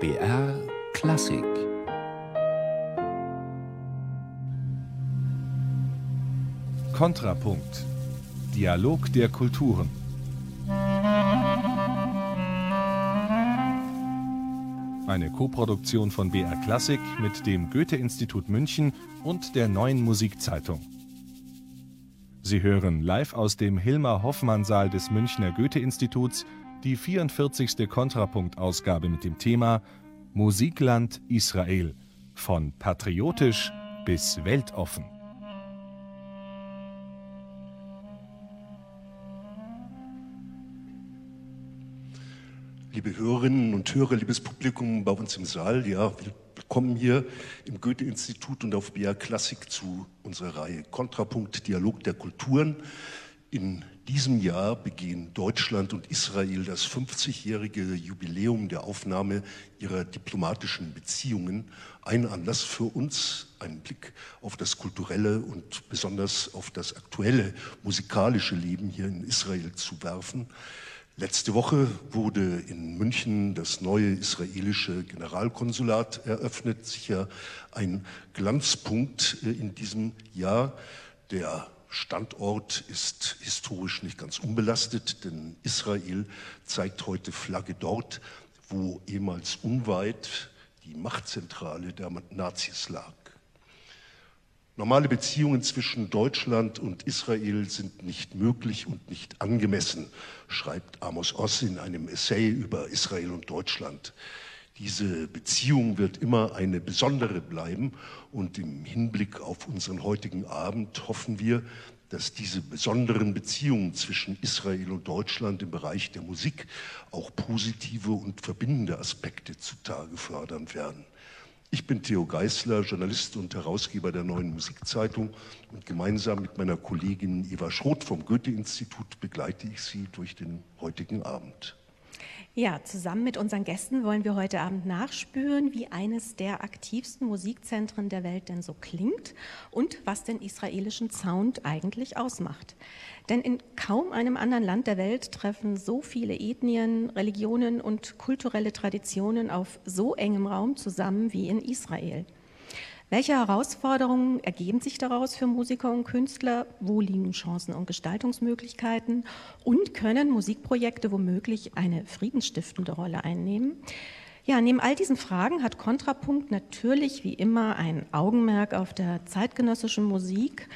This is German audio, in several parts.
BR Klassik. Kontrapunkt. Dialog der Kulturen. Eine Koproduktion von BR Klassik mit dem Goethe-Institut München und der Neuen Musikzeitung. Sie hören live aus dem Hilmar-Hoffmann-Saal des Münchner Goethe-Instituts die 44. Kontrapunkt-Ausgabe mit dem Thema Musikland Israel von patriotisch bis weltoffen. Liebe Hörerinnen und Hörer, liebes Publikum bei uns im Saal, ja, willkommen hier im Goethe-Institut und auf BR Klassik zu unserer Reihe Kontrapunkt Dialog der Kulturen. In diesem Jahr begehen Deutschland und Israel das 50-jährige Jubiläum der Aufnahme ihrer diplomatischen Beziehungen. Ein Anlass für uns, einen Blick auf das kulturelle und besonders auf das aktuelle musikalische Leben hier in Israel zu werfen. Letzte Woche wurde in München das neue israelische Generalkonsulat eröffnet, sicher ein Glanzpunkt äh, in diesem Jahr. Der Standort ist historisch nicht ganz unbelastet, denn Israel zeigt heute Flagge dort, wo ehemals unweit die Machtzentrale der Nazis lag. Normale Beziehungen zwischen Deutschland und Israel sind nicht möglich und nicht angemessen, schreibt Amos Oss in einem Essay über Israel und Deutschland. Diese Beziehung wird immer eine besondere bleiben und im Hinblick auf unseren heutigen Abend hoffen wir, dass diese besonderen Beziehungen zwischen Israel und Deutschland im Bereich der Musik auch positive und verbindende Aspekte zutage fördern werden. Ich bin Theo Geißler, Journalist und Herausgeber der Neuen Musikzeitung und gemeinsam mit meiner Kollegin Eva Schroth vom Goethe-Institut begleite ich Sie durch den heutigen Abend. Ja, zusammen mit unseren Gästen wollen wir heute Abend nachspüren, wie eines der aktivsten Musikzentren der Welt denn so klingt und was den israelischen Sound eigentlich ausmacht. Denn in kaum einem anderen Land der Welt treffen so viele Ethnien, Religionen und kulturelle Traditionen auf so engem Raum zusammen wie in Israel. Welche Herausforderungen ergeben sich daraus für Musiker und Künstler? Wo liegen Chancen und Gestaltungsmöglichkeiten? Und können Musikprojekte womöglich eine friedensstiftende Rolle einnehmen? Ja, neben all diesen Fragen hat Kontrapunkt natürlich wie immer ein Augenmerk auf der zeitgenössischen Musik,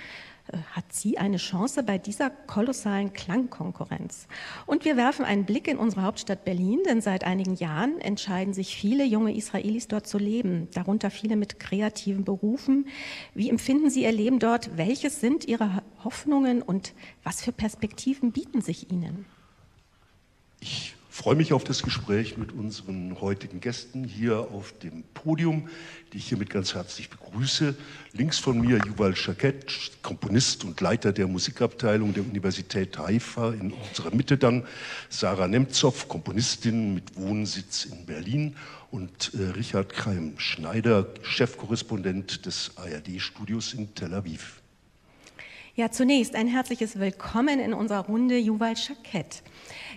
hat sie eine Chance bei dieser kolossalen Klangkonkurrenz. Und wir werfen einen Blick in unsere Hauptstadt Berlin, denn seit einigen Jahren entscheiden sich viele junge Israelis dort zu leben, darunter viele mit kreativen Berufen. Wie empfinden Sie Ihr Leben dort? Welches sind Ihre Hoffnungen und was für Perspektiven bieten sich Ihnen? Ich freue mich auf das Gespräch mit unseren heutigen Gästen hier auf dem Podium, die ich hiermit ganz herzlich begrüße. Links von mir Yuval Shaket, Komponist und Leiter der Musikabteilung der Universität Haifa. In unserer Mitte dann Sarah Nemtsov, Komponistin mit Wohnsitz in Berlin und äh, Richard Kreim-Schneider, Chefkorrespondent des ARD-Studios in Tel Aviv. Ja, zunächst ein herzliches Willkommen in unserer Runde Yuval Shaket.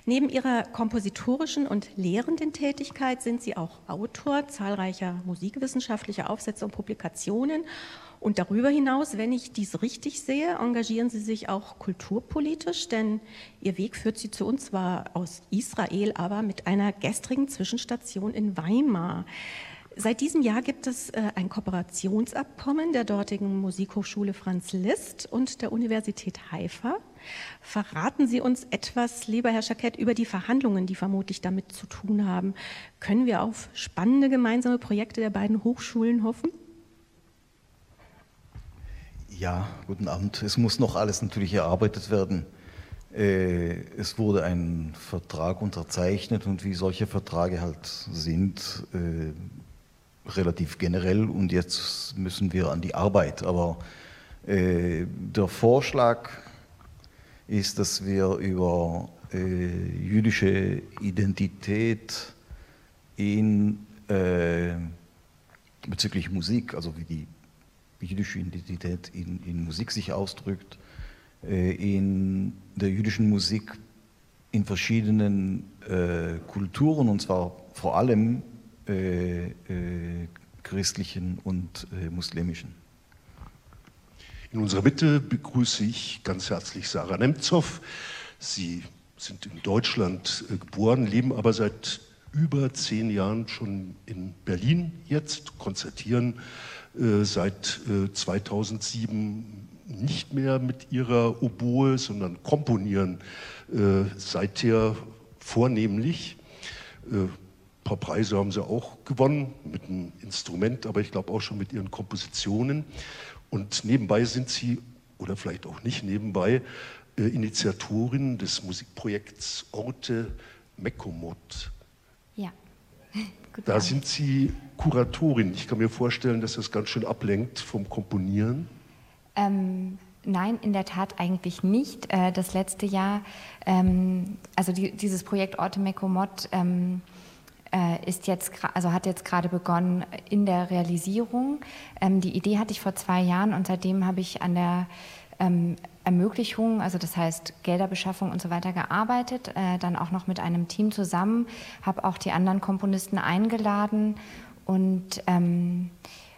Neben ihrer kompositorischen und lehrenden Tätigkeit sind sie auch Autor zahlreicher musikwissenschaftlicher Aufsätze und Publikationen. Und darüber hinaus, wenn ich dies richtig sehe, engagieren Sie sich auch kulturpolitisch, denn Ihr Weg führt Sie zu uns zwar aus Israel, aber mit einer gestrigen Zwischenstation in Weimar. Seit diesem Jahr gibt es äh, ein Kooperationsabkommen der dortigen Musikhochschule Franz Liszt und der Universität Haifa. Verraten Sie uns etwas, lieber Herr Schakett, über die Verhandlungen, die vermutlich damit zu tun haben. Können wir auf spannende gemeinsame Projekte der beiden Hochschulen hoffen? Ja, guten Abend. Es muss noch alles natürlich erarbeitet werden. Äh, es wurde ein Vertrag unterzeichnet und wie solche Verträge halt sind, äh, relativ generell und jetzt müssen wir an die Arbeit. Aber äh, der Vorschlag ist, dass wir über äh, jüdische Identität in, äh, bezüglich Musik, also wie die jüdische Identität in, in Musik sich ausdrückt, äh, in der jüdischen Musik in verschiedenen äh, Kulturen und zwar vor allem äh, äh, christlichen und äh, muslimischen. In unserer Mitte begrüße ich ganz herzlich Sarah Nemtsov. Sie sind in Deutschland äh, geboren, leben aber seit über zehn Jahren schon in Berlin jetzt, konzertieren äh, seit äh, 2007 nicht mehr mit ihrer Oboe, sondern komponieren äh, seither vornehmlich. Ein paar Preise haben sie auch gewonnen mit einem Instrument, aber ich glaube auch schon mit ihren Kompositionen. Und nebenbei sind sie, oder vielleicht auch nicht nebenbei, äh, Initiatorin des Musikprojekts Orte Mekomot. Ja. da Abend. sind Sie Kuratorin. Ich kann mir vorstellen, dass das ganz schön ablenkt vom Komponieren. Ähm, nein, in der Tat eigentlich nicht. Äh, das letzte Jahr, ähm, also die, dieses Projekt Orte Mekomot, ähm, äh, ist jetzt, also hat jetzt gerade begonnen in der Realisierung. Ähm, die Idee hatte ich vor zwei Jahren und seitdem habe ich an der ähm, Ermöglichung, also das heißt Gelderbeschaffung und so weiter gearbeitet, äh, dann auch noch mit einem Team zusammen, habe auch die anderen Komponisten eingeladen und ähm,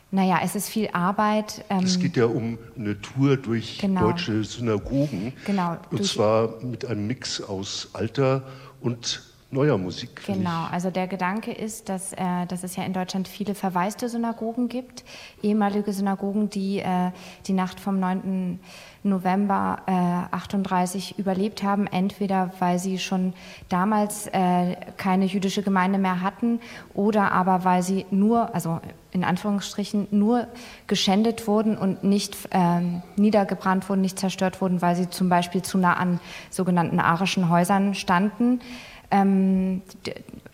naja, es ist viel Arbeit. Ähm, es geht ja um eine Tour durch genau, deutsche Synagogen. Genau. Und zwar mit einem Mix aus alter und neuer Musik. Genau, also der Gedanke ist, dass, äh, dass es ja in Deutschland viele verwaiste Synagogen gibt, ehemalige Synagogen, die äh, die Nacht vom 9. November äh, 38 überlebt haben, entweder weil sie schon damals äh, keine jüdische Gemeinde mehr hatten oder aber weil sie nur, also in Anführungsstrichen, nur geschändet wurden und nicht äh, niedergebrannt wurden, nicht zerstört wurden, weil sie zum Beispiel zu nah an sogenannten arischen Häusern standen. Ähm,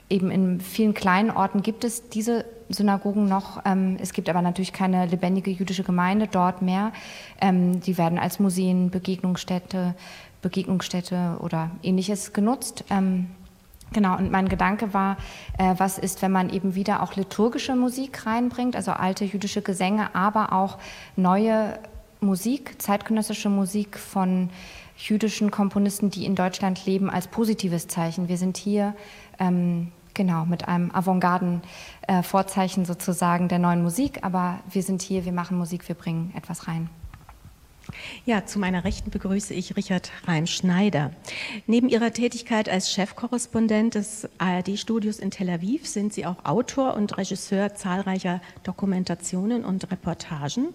eben in vielen kleinen Orten gibt es diese Synagogen noch. Ähm, es gibt aber natürlich keine lebendige jüdische Gemeinde dort mehr. Ähm, die werden als Museen, Begegnungsstätte, Begegnungsstätte oder ähnliches genutzt. Ähm, genau, und mein Gedanke war, äh, was ist, wenn man eben wieder auch liturgische Musik reinbringt, also alte jüdische Gesänge, aber auch neue Musik, zeitgenössische Musik von jüdischen Komponisten, die in Deutschland leben, als positives Zeichen. Wir sind hier ähm, genau mit einem Avantgarden-Vorzeichen äh, sozusagen der neuen Musik, aber wir sind hier, wir machen Musik, wir bringen etwas rein. Ja, zu meiner Rechten begrüße ich Richard Reim-Schneider. Neben Ihrer Tätigkeit als Chefkorrespondent des ARD-Studios in Tel Aviv sind Sie auch Autor und Regisseur zahlreicher Dokumentationen und Reportagen.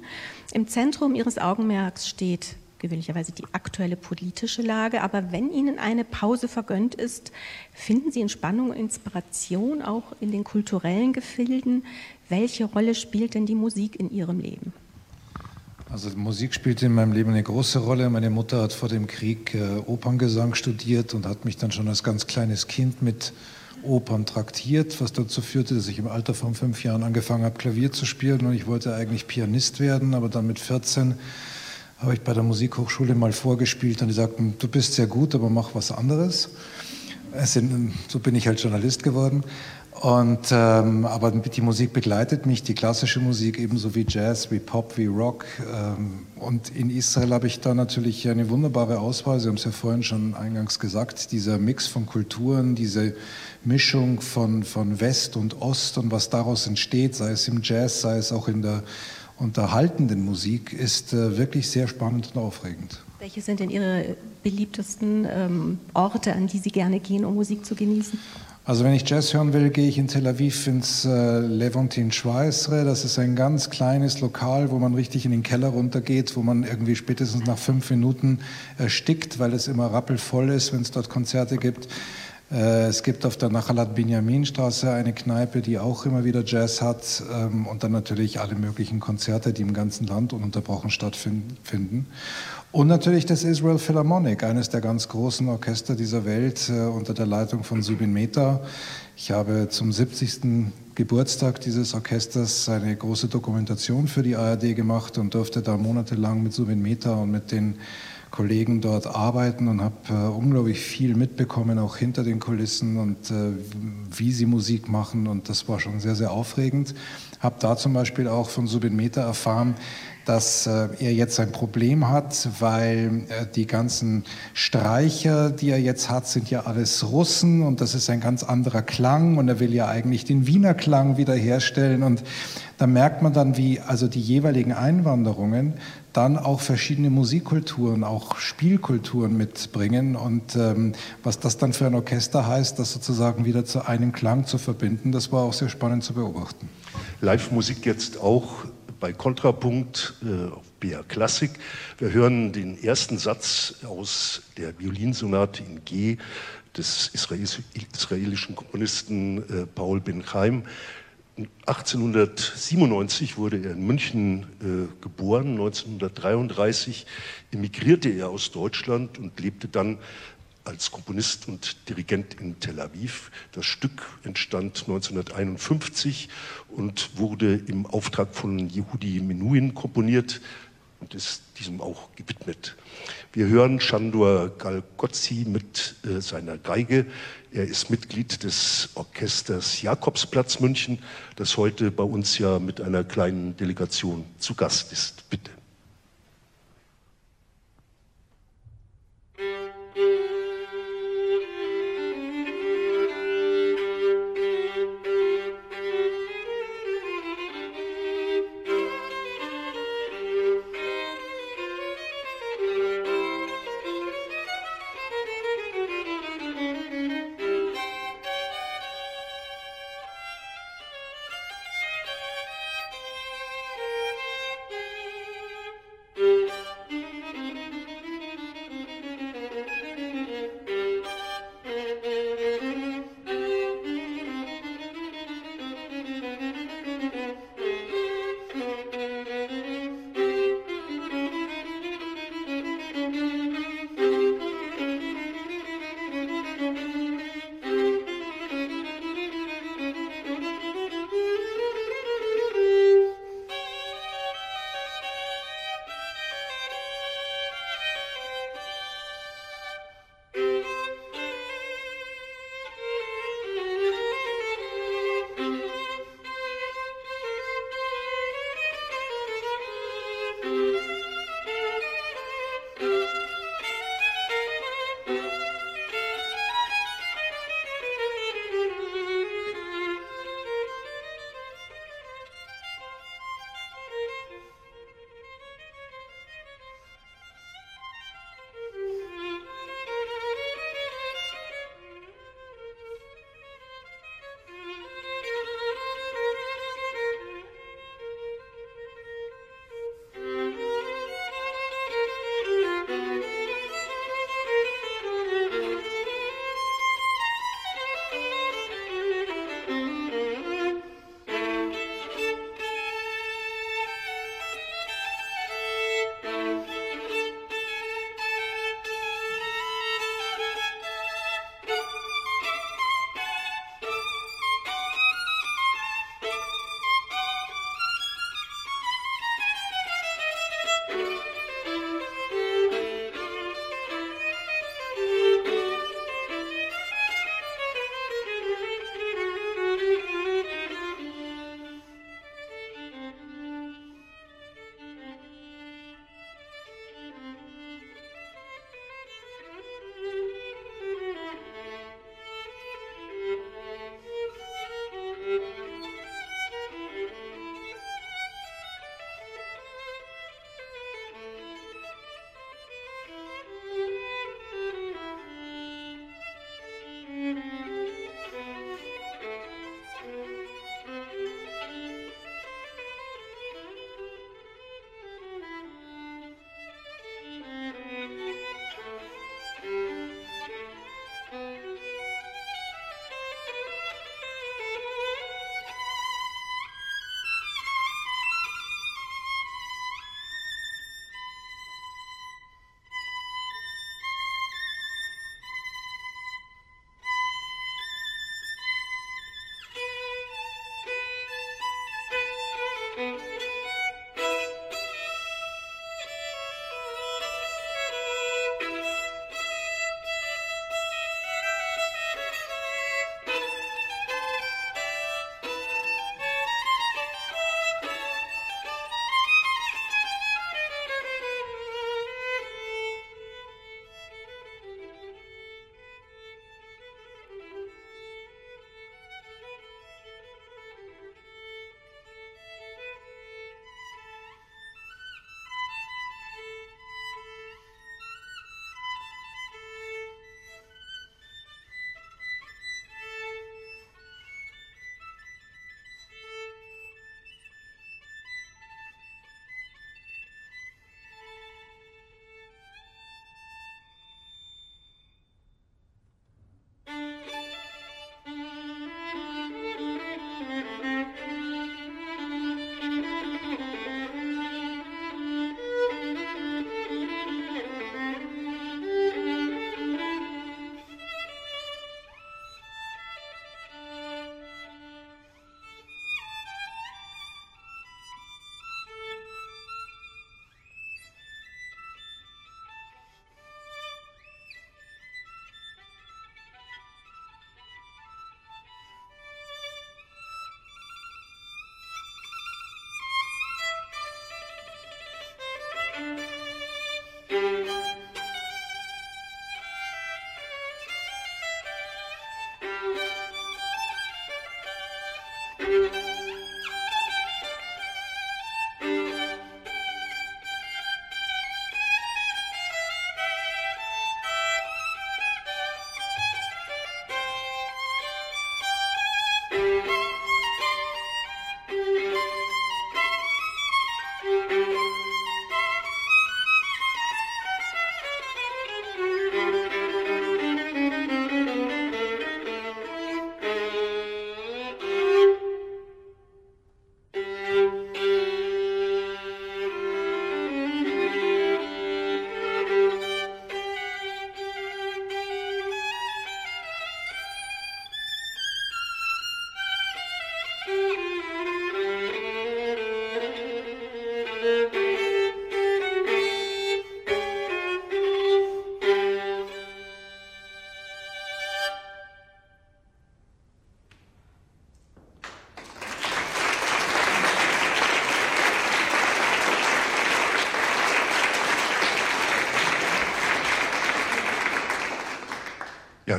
Im Zentrum Ihres Augenmerks steht gewöhnlicherweise die aktuelle politische Lage. Aber wenn Ihnen eine Pause vergönnt ist, finden Sie Entspannung und Inspiration auch in den kulturellen Gefilden. Welche Rolle spielt denn die Musik in Ihrem Leben? Also Musik spielt in meinem Leben eine große Rolle. Meine Mutter hat vor dem Krieg äh, Operngesang studiert und hat mich dann schon als ganz kleines Kind mit Opern traktiert, was dazu führte, dass ich im Alter von fünf Jahren angefangen habe, Klavier zu spielen und ich wollte eigentlich Pianist werden, aber dann mit 14 habe ich bei der Musikhochschule mal vorgespielt und die sagten, du bist sehr gut, aber mach was anderes. So bin ich halt Journalist geworden. Und, ähm, aber die Musik begleitet mich, die klassische Musik ebenso wie Jazz, wie Pop, wie Rock. Ähm, und in Israel habe ich da natürlich eine wunderbare Auswahl. Sie haben es ja vorhin schon eingangs gesagt, dieser Mix von Kulturen, diese Mischung von, von West und Ost und was daraus entsteht, sei es im Jazz, sei es auch in der unterhaltenden Musik ist äh, wirklich sehr spannend und aufregend. Welche sind denn Ihre beliebtesten ähm, Orte, an die Sie gerne gehen, um Musik zu genießen? Also wenn ich Jazz hören will, gehe ich in Tel Aviv ins äh, Levantin Schweißre. Das ist ein ganz kleines Lokal, wo man richtig in den Keller runtergeht, wo man irgendwie spätestens nach fünf Minuten erstickt, weil es immer rappelvoll ist, wenn es dort Konzerte gibt. Äh, es gibt auf der Nachalat Binyamin Straße eine Kneipe, die auch immer wieder Jazz hat ähm, und dann natürlich alle möglichen Konzerte, die im ganzen Land ununterbrochen stattfinden. Und natürlich das Israel Philharmonic, eines der ganz großen Orchester dieser Welt äh, unter der Leitung von Subin Mehta. Ich habe zum 70. Geburtstag dieses Orchesters eine große Dokumentation für die ARD gemacht und durfte da monatelang mit Subin Mehta und mit den Kollegen dort arbeiten und habe äh, unglaublich viel mitbekommen, auch hinter den Kulissen und äh, wie sie Musik machen. Und das war schon sehr, sehr aufregend. Habe da zum Beispiel auch von Subin Meta erfahren, dass äh, er jetzt ein Problem hat, weil äh, die ganzen Streicher, die er jetzt hat, sind ja alles Russen und das ist ein ganz anderer Klang und er will ja eigentlich den Wiener Klang wiederherstellen und da merkt man dann, wie also die jeweiligen Einwanderungen dann auch verschiedene Musikkulturen, auch Spielkulturen mitbringen und ähm, was das dann für ein Orchester heißt, das sozusagen wieder zu einem Klang zu verbinden, das war auch sehr spannend zu beobachten. Live-Musik jetzt auch bei Kontrapunkt äh, auf BR Klassik. Wir hören den ersten Satz aus der Violinsonate in G des israelischen Komponisten äh, Paul Ben Chaim. 1897 wurde er in München äh, geboren, 1933 emigrierte er aus Deutschland und lebte dann als Komponist und Dirigent in Tel Aviv. Das Stück entstand 1951 und wurde im Auftrag von Yehudi Menuhin komponiert und ist diesem auch gewidmet. Wir hören Shandor Galgozzi mit äh, seiner Geige. Er ist Mitglied des Orchesters Jakobsplatz München, das heute bei uns ja mit einer kleinen Delegation zu Gast ist. Bitte.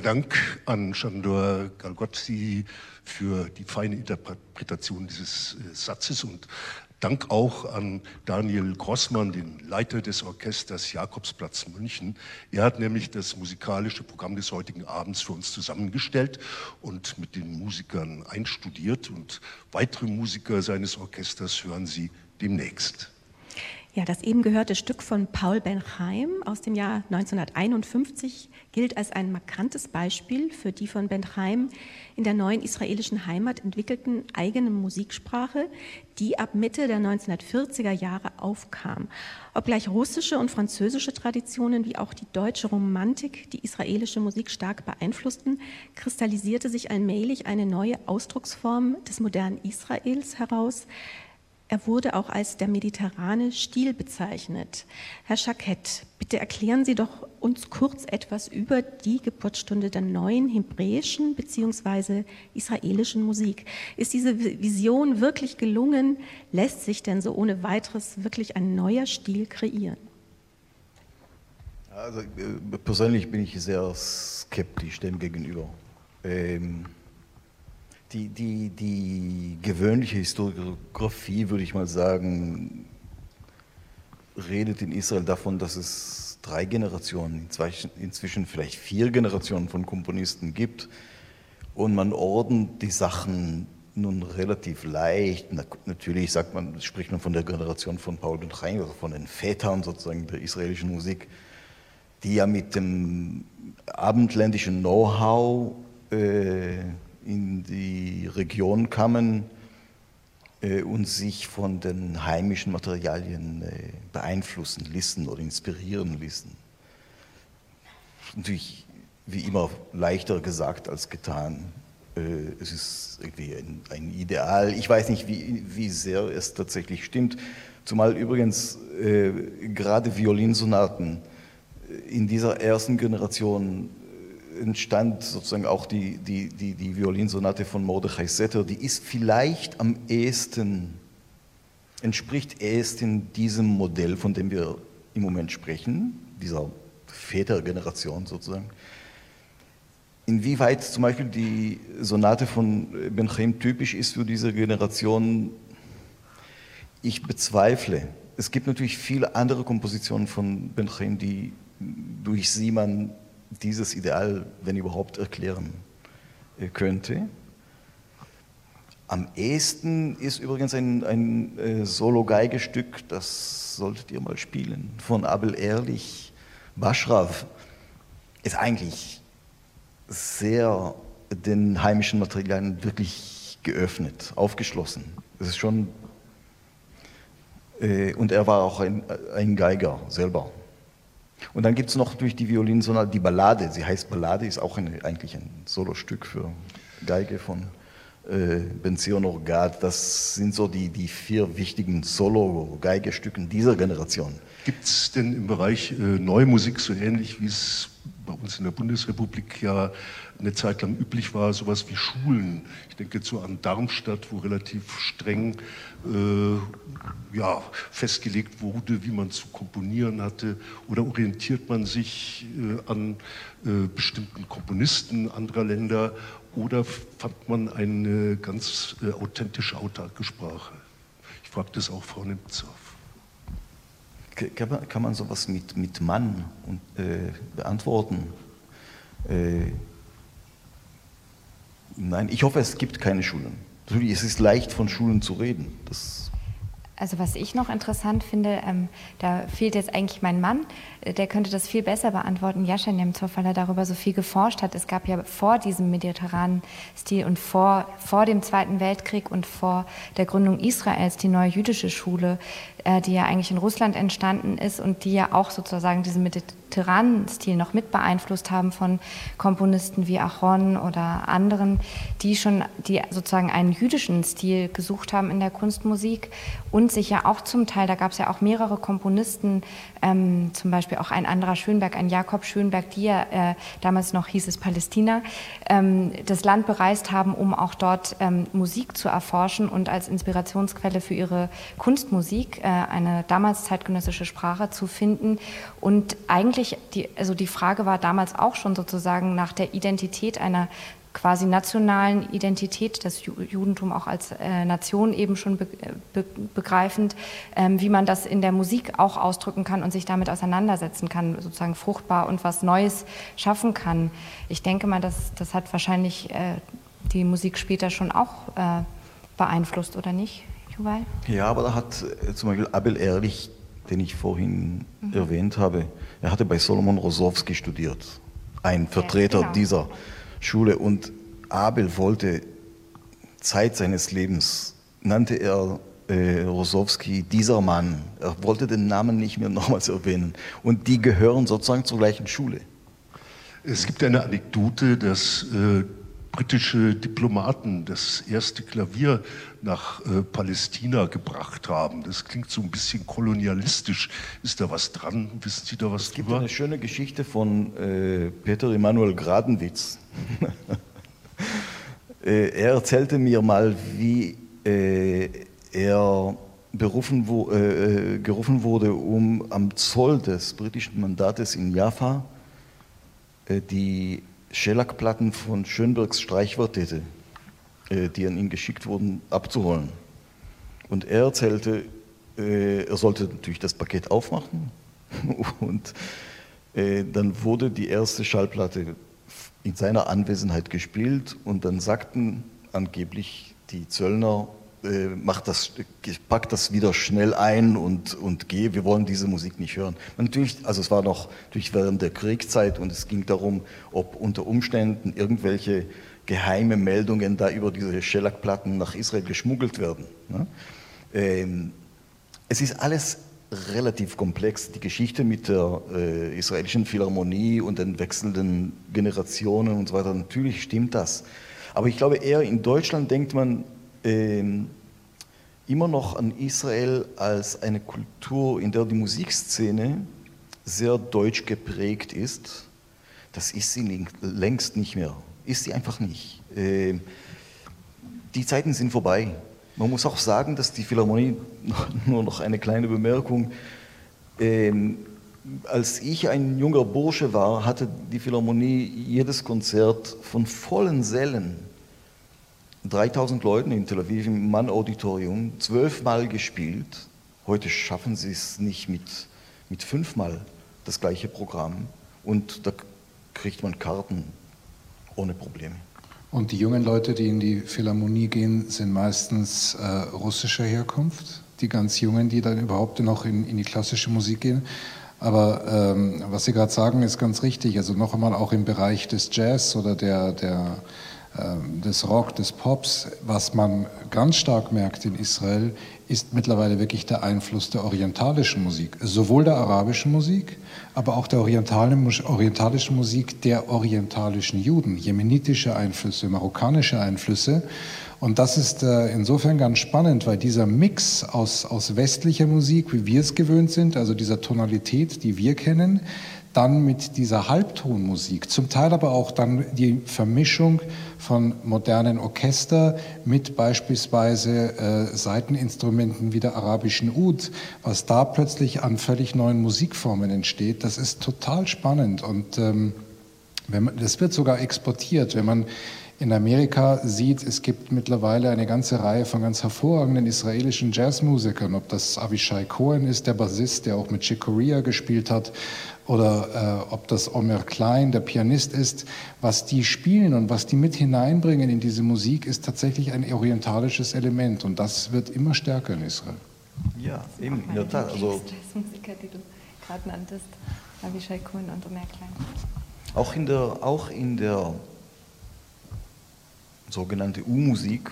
Dank an Chandor Galgotzi für die feine Interpretation dieses äh, Satzes und Dank auch an Daniel Grossmann, den Leiter des Orchesters Jakobsplatz München. Er hat nämlich das musikalische Programm des heutigen Abends für uns zusammengestellt und mit den Musikern einstudiert. Und weitere Musiker seines Orchesters hören Sie demnächst. Ja, das eben gehörte Stück von Paul Benchaim aus dem Jahr 1951 gilt als ein markantes Beispiel für die von Benchaim in der neuen israelischen Heimat entwickelten eigene Musiksprache, die ab Mitte der 1940er Jahre aufkam. Obgleich russische und französische Traditionen wie auch die deutsche Romantik die israelische Musik stark beeinflussten, kristallisierte sich allmählich eine neue Ausdrucksform des modernen Israels heraus, er wurde auch als der mediterrane Stil bezeichnet. Herr Schakett, bitte erklären Sie doch uns kurz etwas über die Geburtsstunde der neuen hebräischen bzw. israelischen Musik. Ist diese Vision wirklich gelungen? Lässt sich denn so ohne weiteres wirklich ein neuer Stil kreieren? Also, äh, persönlich bin ich sehr skeptisch dem gegenüber. Ähm die, die, die gewöhnliche Historiografie, würde ich mal sagen, redet in Israel davon, dass es drei Generationen, inzwischen vielleicht vier Generationen von Komponisten gibt und man ordnet die Sachen nun relativ leicht. Natürlich sagt man, spricht man von der Generation von Paul und Chaim, also von den Vätern sozusagen der israelischen Musik, die ja mit dem abendländischen Know-how äh, in die Region kamen äh, und sich von den heimischen Materialien äh, beeinflussen ließen oder inspirieren ließen. Natürlich wie immer leichter gesagt als getan. Äh, es ist irgendwie ein, ein, Ideal. Ich weiß nicht, wie, wie sehr es tatsächlich stimmt. Zumal übrigens äh, gerade Violinsonaten in dieser ersten Generation entstand sozusagen auch die, die, die, die Violinsonate von Mordechai Setter, die ist vielleicht am ehesten, entspricht ehesten diesem Modell, von dem wir im Moment sprechen, dieser Vätergeneration sozusagen. Inwieweit zum Beispiel die Sonate von Benchaim typisch ist für diese Generation, ich bezweifle. Es gibt natürlich viele andere Kompositionen von Benchaim, die durch sie man dieses Ideal, wenn überhaupt, erklären äh, könnte. Am ehesten ist übrigens ein, ein äh, Solo-Geigestück, das solltet ihr mal spielen, von Abel Ehrlich, Baschrav. Ist eigentlich sehr den heimischen Materialien wirklich geöffnet, aufgeschlossen. Es ist schon, äh, und er war auch ein, ein Geiger selber. Und dann gibt es noch durch die Violinsonate die Ballade. Sie heißt Ballade, ist auch eine, eigentlich ein Solostück für Geige von äh, Benzion Orgat. Das sind so die, die vier wichtigen Solo-Geigestücken dieser Generation. Gibt es denn im Bereich äh, Neue Musik so ähnlich wie es bei uns in der Bundesrepublik ja eine Zeit lang üblich war, sowas wie Schulen. Ich denke so an Darmstadt, wo relativ streng äh, ja, festgelegt wurde, wie man zu komponieren hatte. Oder orientiert man sich äh, an äh, bestimmten Komponisten anderer Länder oder fand man eine ganz äh, authentische, autarke Sprache? Ich frage das auch Frau Nimzow. Kann man, kann man sowas mit, mit Mann und, äh, beantworten? Äh, nein, ich hoffe, es gibt keine Schulen. Es ist leicht, von Schulen zu reden. Das also was ich noch interessant finde, ähm, da fehlt jetzt eigentlich mein Mann, äh, der könnte das viel besser beantworten, Jascha Nemtsov, weil er darüber so viel geforscht hat. Es gab ja vor diesem mediterranen Stil und vor, vor dem Zweiten Weltkrieg und vor der Gründung Israels die neue jüdische Schule, die ja eigentlich in Russland entstanden ist und die ja auch sozusagen diesen mediterranen Stil noch mit beeinflusst haben von Komponisten wie Achon oder anderen, die schon, die sozusagen einen jüdischen Stil gesucht haben in der Kunstmusik und sich ja auch zum Teil, da gab es ja auch mehrere Komponisten, ähm, zum Beispiel auch ein anderer Schönberg, ein Jakob Schönberg, die ja äh, damals noch hieß es Palästina, ähm, das Land bereist haben, um auch dort ähm, Musik zu erforschen und als Inspirationsquelle für ihre Kunstmusik äh, eine damals zeitgenössische Sprache zu finden. Und eigentlich, die, also die Frage war damals auch schon sozusagen nach der Identität einer quasi nationalen Identität, das Judentum auch als äh, Nation eben schon be begreifend, ähm, wie man das in der Musik auch ausdrücken kann und sich damit auseinandersetzen kann, sozusagen fruchtbar und was Neues schaffen kann. Ich denke mal, das, das hat wahrscheinlich äh, die Musik später schon auch äh, beeinflusst, oder nicht, Juval? Ja, aber da hat äh, zum Beispiel Abel Ehrlich, den ich vorhin mhm. erwähnt habe, er hatte bei Solomon Rosowski studiert, ein Vertreter ja, genau. dieser Schule. Und Abel wollte Zeit seines Lebens, nannte er äh, Rosowski dieser Mann. Er wollte den Namen nicht mehr nochmals erwähnen. Und die gehören sozusagen zur gleichen Schule. Es gibt eine Anekdote, dass äh, britische Diplomaten das erste Klavier nach äh, Palästina gebracht haben. Das klingt so ein bisschen kolonialistisch. Ist da was dran? Wissen Sie da was es drüber? Es gibt eine schöne Geschichte von äh, Peter Emanuel Gradenwitz. äh, er erzählte mir mal, wie äh, er berufen wo, äh, äh, gerufen wurde, um am Zoll des britischen Mandates in Jaffa die Schellackplatten von Schönbergs Streichquartette, äh, die an ihn geschickt wurden, abzuholen. Und er erzählte, äh, er sollte natürlich das Paket aufmachen und äh, dann wurde die erste Schallplatte in seiner Anwesenheit gespielt und dann sagten angeblich die Zöllner, mach das, pack das wieder schnell ein und, und geh, wir wollen diese Musik nicht hören. natürlich, also es war noch natürlich während der Kriegszeit und es ging darum, ob unter Umständen irgendwelche geheime Meldungen da über diese Schellackplatten nach Israel geschmuggelt werden. Ne? Ähm, es ist alles relativ komplex. Die Geschichte mit der äh, israelischen Philharmonie und den wechselnden Generationen und so weiter, natürlich stimmt das. Aber ich glaube, eher in Deutschland denkt man, ähm, immer noch an Israel als eine Kultur, in der die Musikszene sehr deutsch geprägt ist. Das ist sie längst nicht mehr. Ist sie einfach nicht. Ähm, die Zeiten sind vorbei. Man muss auch sagen, dass die Philharmonie, nur noch eine kleine Bemerkung, ähm, als ich ein junger Bursche war, hatte die Philharmonie jedes Konzert von vollen Sälen 3000 Leuten in Tel Aviv im Mann-Auditorium, zwölfmal gespielt. Heute schaffen sie es nicht mit, mit fünfmal das gleiche Programm. Und da kriegt man Karten ohne Probleme. Und die jungen Leute, die in die Philharmonie gehen, sind meistens äh, russischer Herkunft. Die ganz Jungen, die dann überhaupt noch in, in die klassische Musik gehen. Aber ähm, was Sie gerade sagen, ist ganz richtig. Also noch einmal auch im Bereich des Jazz oder der, der des Rock, des Pops, was man ganz stark merkt in Israel, ist mittlerweile wirklich der Einfluss der orientalischen Musik, sowohl der arabischen Musik, aber auch der orientalischen Musik der orientalischen Juden, jemenitische Einflüsse, marokkanische Einflüsse. Und das ist äh, insofern ganz spannend, weil dieser Mix aus, aus westlicher Musik, wie wir es gewöhnt sind, also dieser Tonalität, die wir kennen, dann mit dieser Halbtonmusik, zum Teil aber auch dann die Vermischung von modernen Orchester mit beispielsweise äh, Seiteninstrumenten wie der arabischen Ud, was da plötzlich an völlig neuen Musikformen entsteht, das ist total spannend. Und ähm, man, das wird sogar exportiert, wenn man in Amerika sieht, es gibt mittlerweile eine ganze Reihe von ganz hervorragenden israelischen Jazzmusikern, ob das Avishai Cohen ist, der Bassist, der auch mit Chick Corea gespielt hat, oder äh, ob das Omer Klein, der Pianist ist, was die spielen und was die mit hineinbringen in diese Musik, ist tatsächlich ein orientalisches Element und das wird immer stärker in Israel. Ja, eben, in der Tat. Also, Musiker, die du gerade nanntest, Avishai Cohen und Omer Klein. Auch in der, auch in der sogenannte U-Musik.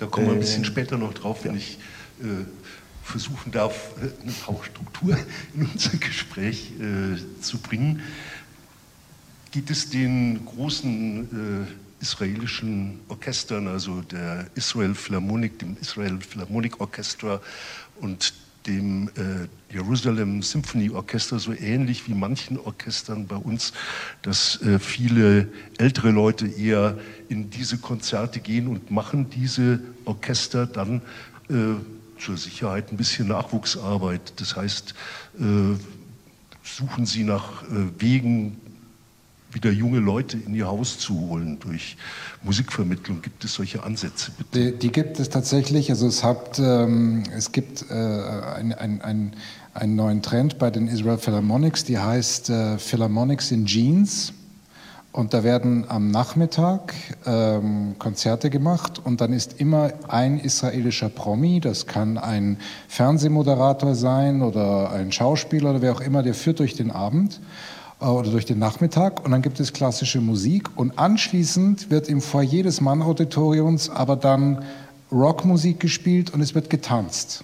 Da kommen wir ein bisschen Äh, später noch drauf, wenn ja. ich äh, versuchen darf, eine Tauchstruktur in unser Gespräch äh, zu bringen. Geht es den großen äh, israelischen Orchestern, also der Israel Philharmonic, dem Israel Philharmonic Orchestra und dem äh, Jerusalem Symphony Orchester so ähnlich wie manchen Orchestern bei uns, dass äh, viele ältere Leute eher in diese Konzerte gehen und machen diese Orchester dann äh, zur Sicherheit ein bisschen Nachwuchsarbeit. Das heißt, äh, suchen sie nach äh, Wegen, wieder junge Leute in ihr Haus zu holen durch Musikvermittlung. Gibt es solche Ansätze? Die, die gibt es tatsächlich. Also es, hat, ähm, es gibt äh, ein, ein, ein, einen neuen Trend bei den Israel Philharmonics, die heißt äh, Philharmonics in Jeans. Und da werden am Nachmittag ähm, Konzerte gemacht und dann ist immer ein israelischer Promi, das kann ein Fernsehmoderator sein oder ein Schauspieler oder wer auch immer, der führt durch den Abend äh, oder durch den Nachmittag und dann gibt es klassische Musik und anschließend wird im Foyer des Mann-Auditoriums aber dann Rockmusik gespielt und es wird getanzt.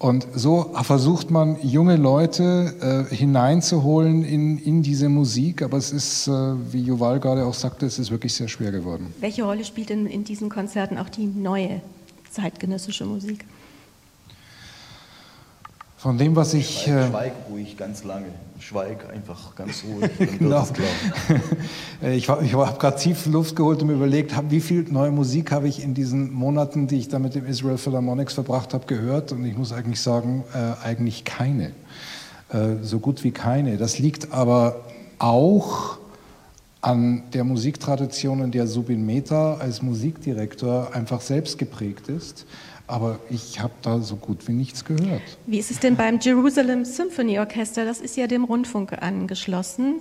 Und so versucht man, junge Leute äh, hineinzuholen in, in diese Musik, aber es ist, äh, wie Juval gerade auch sagte, es ist wirklich sehr schwer geworden. Welche Rolle spielt denn in diesen Konzerten auch die neue zeitgenössische Musik? Von dem, was ich... schweig, Äh, schweig ruhig ganz lange. Schweig einfach ganz ruhig. Genau. Äh, Ich, ich habe gerade tief Luft geholt und mir überlegt, hab, wie viel neue Musik habe ich in diesen Monaten, die ich da mit dem Israel Philharmonics verbracht habe, gehört. Und ich muss eigentlich sagen, äh, eigentlich keine. Äh, so gut wie keine. Das liegt aber auch an der Musiktradition, in der Subin Mehta als Musikdirektor einfach selbst geprägt ist. Aber ich habe da so gut wie nichts gehört. Wie ist es denn beim Jerusalem Symphony Orchester? Das ist ja dem Rundfunk angeschlossen.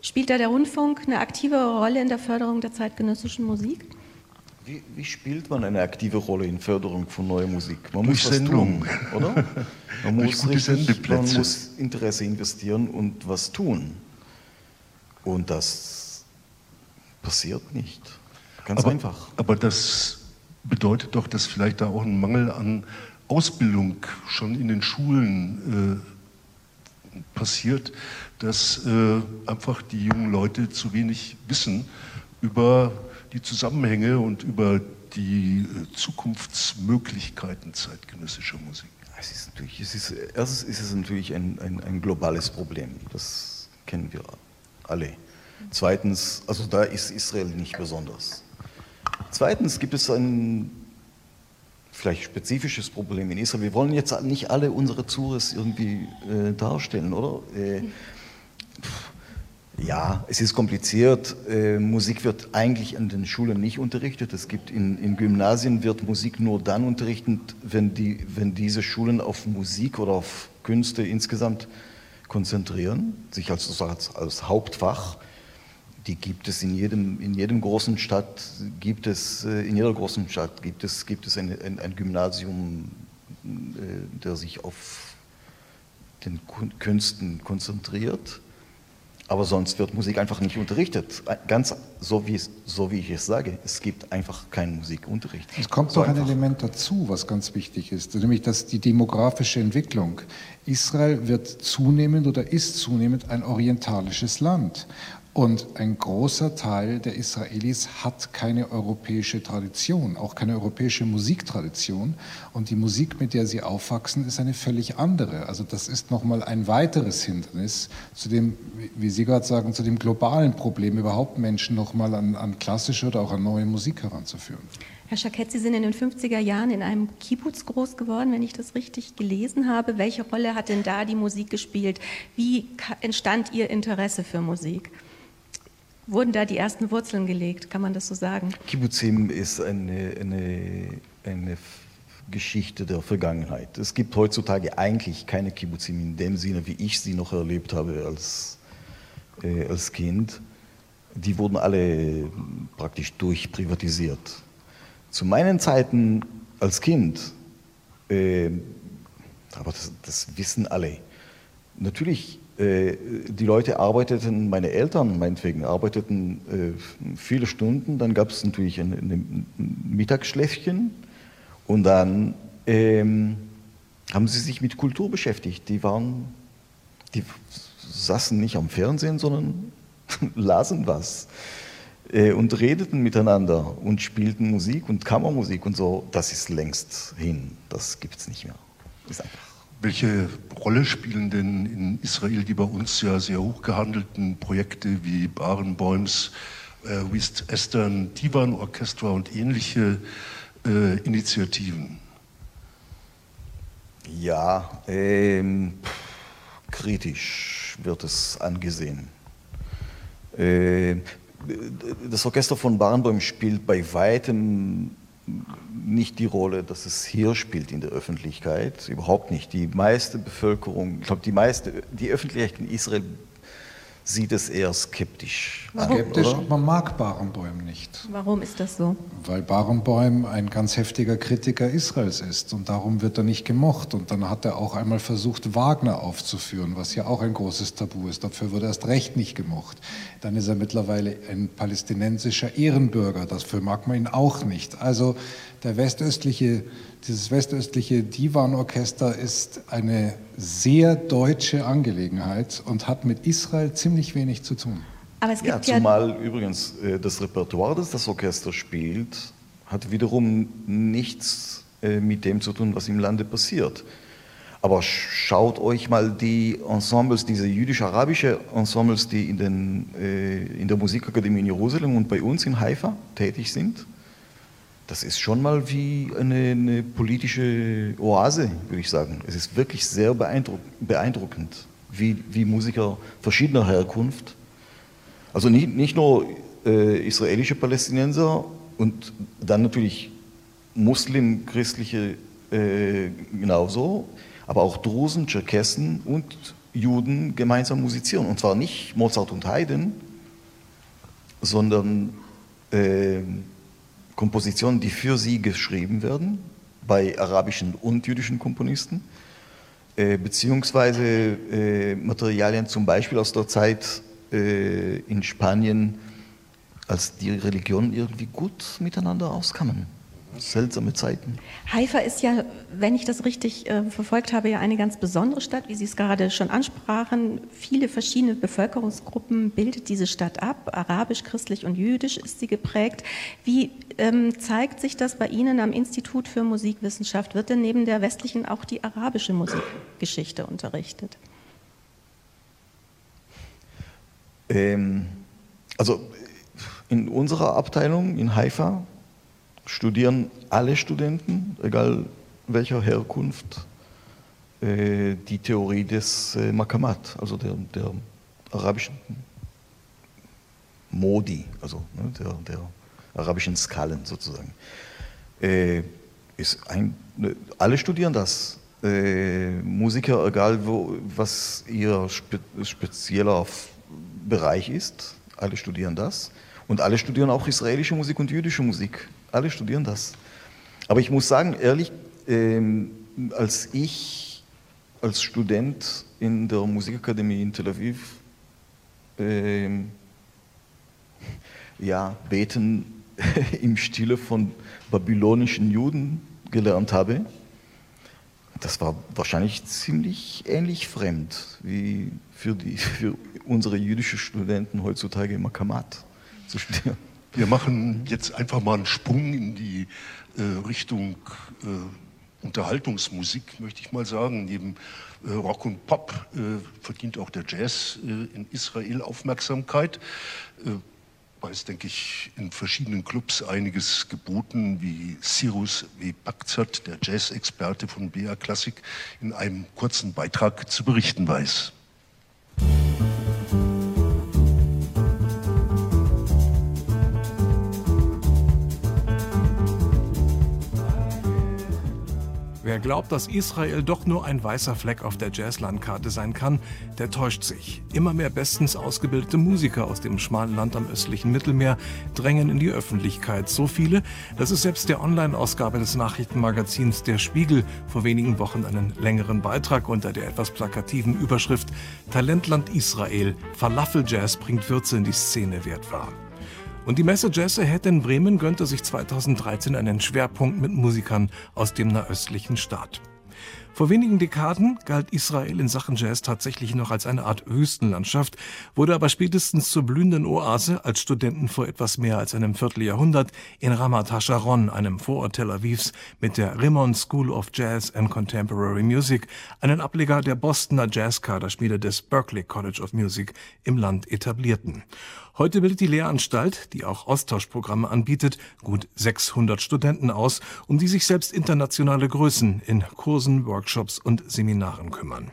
Spielt da der Rundfunk eine aktive Rolle in der Förderung der zeitgenössischen Musik? Wie, wie spielt man eine aktive Rolle in Förderung von neuer Musik? Man Durch muss was Sendung. tun, oder? Man muss, richtig, man muss Interesse investieren und was tun. Und das passiert nicht. Ganz aber, einfach. Aber das bedeutet doch, dass vielleicht da auch ein Mangel an Ausbildung schon in den Schulen äh, passiert, dass äh, einfach die jungen Leute zu wenig wissen über die Zusammenhänge und über die äh, Zukunftsmöglichkeiten zeitgenössischer Musik. Es ist natürlich, es ist, erstens ist es natürlich ein, ein, ein globales Problem. Das kennen wir alle. Zweitens, also da ist Israel nicht besonders. Zweitens gibt es ein vielleicht spezifisches Problem in Israel. Wir wollen jetzt nicht alle unsere Zures irgendwie äh, darstellen, oder? Äh, ja, es ist kompliziert. Äh, Musik wird eigentlich an den Schulen nicht unterrichtet. Es gibt in, in Gymnasien wird Musik nur dann unterrichtet, wenn, die, wenn diese Schulen auf Musik oder auf Künste insgesamt konzentrieren, sich als, als, als Hauptfach. Die gibt es in jedem, in jedem großen Stadt, gibt es, äh, in jeder großen Stadt gibt es, gibt es ein, ein, ein Gymnasium, äh, der sich auf den Künsten konzentriert. Aber sonst wird Musik einfach nicht unterrichtet. Ganz so wie, so wie ich es sage, es gibt einfach keinen Musikunterricht. Es kommt so noch ein. Element dazu, was ganz wichtig ist, nämlich dass die demografische Entwicklung. Israel wird zunehmend oder ist zunehmend ein orientalisches Land. Und ein großer Teil der Israelis hat keine europäische Tradition, auch keine europäische Musiktradition. Und die Musik, mit der sie aufwachsen, ist eine völlig andere. Also das ist nochmal ein weiteres Hindernis zu dem, wie Sie gerade sagen, zu dem globalen Problem, überhaupt Menschen nochmal an, an klassische oder auch an neue Musik heranzuführen. Herr Schakett, Sie sind in den 50er Jahren in einem Kibbutz groß geworden, wenn ich das richtig gelesen habe. Welche Rolle hat denn da die Musik gespielt? Wie entstand Ihr Interesse für Musik? Wurden da die ersten Wurzeln gelegt, kann man das so sagen? Kibbutzim ist eine, eine, eine Geschichte der Vergangenheit. Es gibt heutzutage eigentlich keine Kibbutzim in dem Sinne, wie ich sie noch erlebt habe als, äh, als Kind. Die wurden alle praktisch durchprivatisiert. Zu meinen Zeiten als Kind, äh, aber das, das wissen alle, natürlich die Leute arbeiteten, meine Eltern meinetwegen, arbeiteten äh, viele Stunden, dann gab es natürlich ein, ein, Mittagsschläfchen und dann ähm, haben sie sich mit Kultur beschäftigt. Die waren, die saßen nicht am Fernsehen, sondern lasen was äh, und redeten miteinander und spielten Musik und Kammermusik und so. Das ist längst hin, das gibt es nicht mehr. Ist einfach welche Rolle spielen denn in Israel die bei uns ja sehr hoch gehandelten Projekte wie Barenbäums, äh, West Eastern Divan Orchestra und ähnliche äh, Initiativen? Ja, ähm, kritisch wird es angesehen. Äh, das Orchester von Barenbäum spielt bei weitem nicht die Rolle, dass es hier spielt in der Öffentlichkeit, überhaupt nicht. Die meiste Bevölkerung, ich glaube, die meiste, die Öffentlichkeit in Israel sieht es eher skeptisch. Warum? Skeptisch, oder? man mag Barenbäum nicht. Warum ist das so? Weil Barenbäum ein ganz heftiger Kritiker Israels ist und darum wird er nicht gemocht. Und dann hat er auch einmal versucht, Wagner aufzuführen, was ja auch ein großes Tabu ist. Dafür wird er erst recht nicht gemocht. Dann ist er mittlerweile ein palästinensischer Ehrenbürger. Dafür mag man ihn auch nicht. Also der westöstliche, dieses westöstliche Divan-Orchester ist eine sehr deutsche Angelegenheit und hat mit Israel ziemlich wenig zu tun. Aber es gibt ja, zumal ja übrigens äh, das Repertoire, das das Orchester spielt, hat wiederum nichts äh, mit dem zu tun, was im Lande passiert. Aber schaut euch mal die Ensembles, diese jüdisch-arabische Ensembles, die in, den, äh, in der Musikakademie in Jerusalem und bei uns in Haifa tätig sind das ist schon mal wie eine, eine politische Oase, würde ich sagen. Es ist wirklich sehr beeindruck, beeindruckend, wie, wie Musiker verschiedener Herkunft, also nicht, nicht nur äh, israelische Palästinenser und dann natürlich muslim-christliche äh, genauso, aber auch Drusen, Tscherkessen und Juden gemeinsam musizieren. Und zwar nicht Mozart und Haydn, sondern äh, Kompositionen, die für sie geschrieben werden, bei arabischen und jüdischen Komponisten, äh, beziehungsweise äh, Materialien zum Beispiel aus der Zeit äh, in Spanien, als die Religionen irgendwie gut miteinander auskamen seltsame Zeiten. Haifa ist ja, wenn ich das richtig äh, verfolgt habe, ja eine ganz besondere Stadt, wie Sie es gerade schon ansprachen. Viele verschiedene Bevölkerungsgruppen bildet diese Stadt ab. Arabisch, christlich und jüdisch ist sie geprägt. Wie ähm, zeigt sich das bei Ihnen am Institut für Musikwissenschaft? Wird denn neben der westlichen auch die arabische Musikgeschichte unterrichtet? Ähm, also in unserer Abteilung in Haifa studieren alle Studenten, egal welcher Herkunft, äh, die Theorie des äh, Makamat, also der, der arabischen Modi, also ne, der, der, arabischen Skalen sozusagen. Äh, ist ein, ne, alle studieren das. Musiker, egal wo, was ihr spe, spezieller Bereich ist, alle studieren das. Und alle studieren auch israelische Musik und jüdische Musik. Alle studieren das. Aber ich muss sagen, ehrlich, ähm, als ich als Student in der Musikakademie in Tel Aviv ähm, ja, beten im Stile von babylonischen Juden gelernt habe, das war wahrscheinlich ziemlich ähnlich fremd wie für, die, für unsere jüdischen Studenten heutzutage im Makamat zu studieren. Wir machen jetzt einfach mal einen Sprung in die äh, Richtung äh, Unterhaltungsmusik, möchte ich mal sagen. Neben äh, Rock und Pop äh, verdient auch der Jazz äh, in Israel Aufmerksamkeit. Da ist, denke ich, in verschiedenen Clubs einiges geboten, wie Cyrus W. Bakzat, der Jazz-Experte von BA Klassik, in einem kurzen Beitrag zu berichten weiß. Wer glaubt, dass Israel doch nur ein weißer Fleck auf der Jazzlandkarte sein kann, der täuscht sich. Immer mehr bestens ausgebildete Musiker aus dem schmalen Land am östlichen Mittelmeer drängen in die Öffentlichkeit. So viele, dass es selbst der Online-Ausgabe des Nachrichtenmagazins Der Spiegel vor wenigen Wochen einen längeren Beitrag unter der etwas plakativen Überschrift Talentland Israel, Falafel-Jazz bringt Würze in die Szene wert war. Und die Messe Jazz Ahead in Bremen gönnte sich 2013 einen Schwerpunkt mit Musikern aus dem nahöstlichen Staat. Vor wenigen Dekaden galt Israel in Sachen Jazz tatsächlich noch als eine Art Wüstenlandschaft, wurde aber spätestens zur blühenden Oase, als Studenten vor etwas mehr als einem Vierteljahrhundert in Ramat HaSharon, einem Vorort Tel Avivs, mit der Rimon School of Jazz and Contemporary Music, einen Ableger der Bostoner Jazzkaderschmiede des Berklee College of Music, im Land etablierten. Heute bildet die Lehranstalt, die auch Austauschprogramme anbietet, gut 600 Studenten aus, um die sich selbst internationale Größen in Kursen, Workshops und Seminaren kümmern.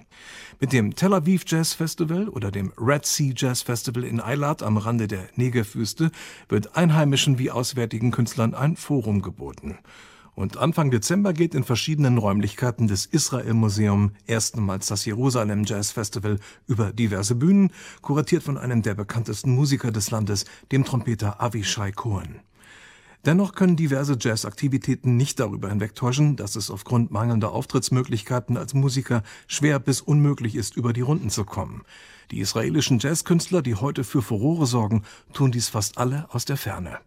Mit dem Tel Aviv Jazz Festival oder dem Red Sea Jazz Festival in Eilat am Rande der Negevwüste wird einheimischen wie auswärtigen Künstlern ein Forum geboten. Und Anfang Dezember geht in verschiedenen Räumlichkeiten des Israel-Museum erstmals das Jerusalem Jazz Festival über diverse Bühnen, kuratiert von einem der bekanntesten Musiker des Landes, dem Trompeter Avishai Cohen. Dennoch können diverse Jazzaktivitäten nicht darüber hinwegtäuschen, dass es aufgrund mangelnder Auftrittsmöglichkeiten als Musiker schwer bis unmöglich ist, über die Runden zu kommen. Die israelischen Jazzkünstler, die heute für Furore sorgen, tun dies fast alle aus der Ferne.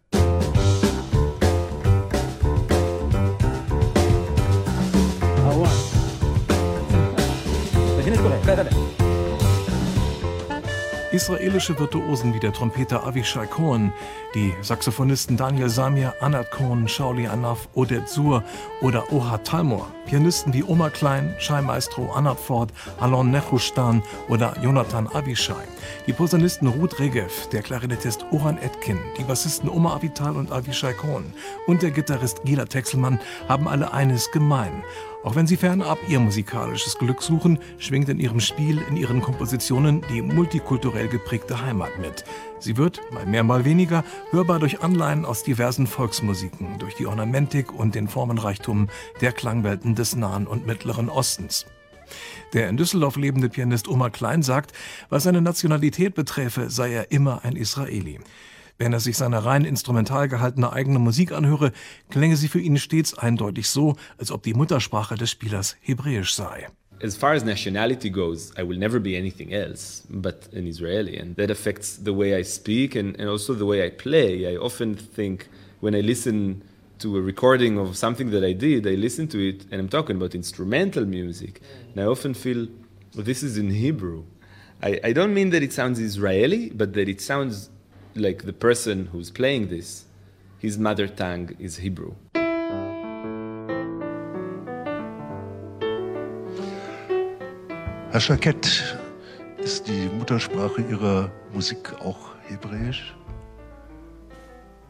Israelische Virtuosen wie der Trompeter Avishai Cohen, die Saxophonisten Daniel Samir, Anat Cohen, Shauli Anaf, Odette Sur oder Ohad Talmor, Pianisten wie Oma Klein, Shai Maestro, Anat Ford, Alon Nechustan oder Jonathan Avishai, die Posaunisten Ruth Regev, der Klarinettist Oran Etkin, die Bassisten Oma Avital und Avishai Cohen und der Gitarrist Gila Texelmann haben alle eines gemein – auch wenn sie fernab ihr musikalisches Glück suchen, schwingt in ihrem Spiel, in ihren Kompositionen die multikulturell geprägte Heimat mit. Sie wird, mal mehr, mal weniger, hörbar durch Anleihen aus diversen Volksmusiken, durch die Ornamentik und den Formenreichtum der Klangwelten des Nahen und Mittleren Ostens. Der in Düsseldorf lebende Pianist Omar Klein sagt, was seine Nationalität beträfe, sei er immer ein Israeli. Wenn er sich seine rein instrumental gehaltene eigene Musik anhöre, klänge sie für ihn stets eindeutig so, als ob die Muttersprache des Spielers Hebräisch sei. As far as nationality goes, I will never be anything else but an Israeli, and that affects the way I speak and, and also the way I play. I often think when I listen to a recording of something that I did, I listen to it and I'm talking about instrumental music, and I often feel well, this is in Hebrew. I, I don't mean that it sounds Israeli, but that it sounds like the person who's playing this, his mother tongue is Hebrew. Herr Schakett, ist die Muttersprache Ihrer Musik auch Hebräisch?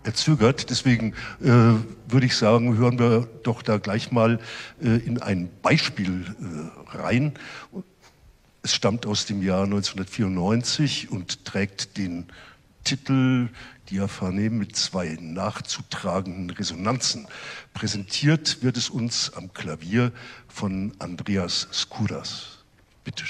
Er zögert, deswegen äh, würde ich sagen, hören wir doch da gleich mal äh, in ein Beispiel äh, rein. Es stammt aus dem Jahr 1994 und trägt den Titel Diaphane mit zwei nachzutragenden Resonanzen. Präsentiert wird es uns am Klavier von Andreas Skouras. Bitte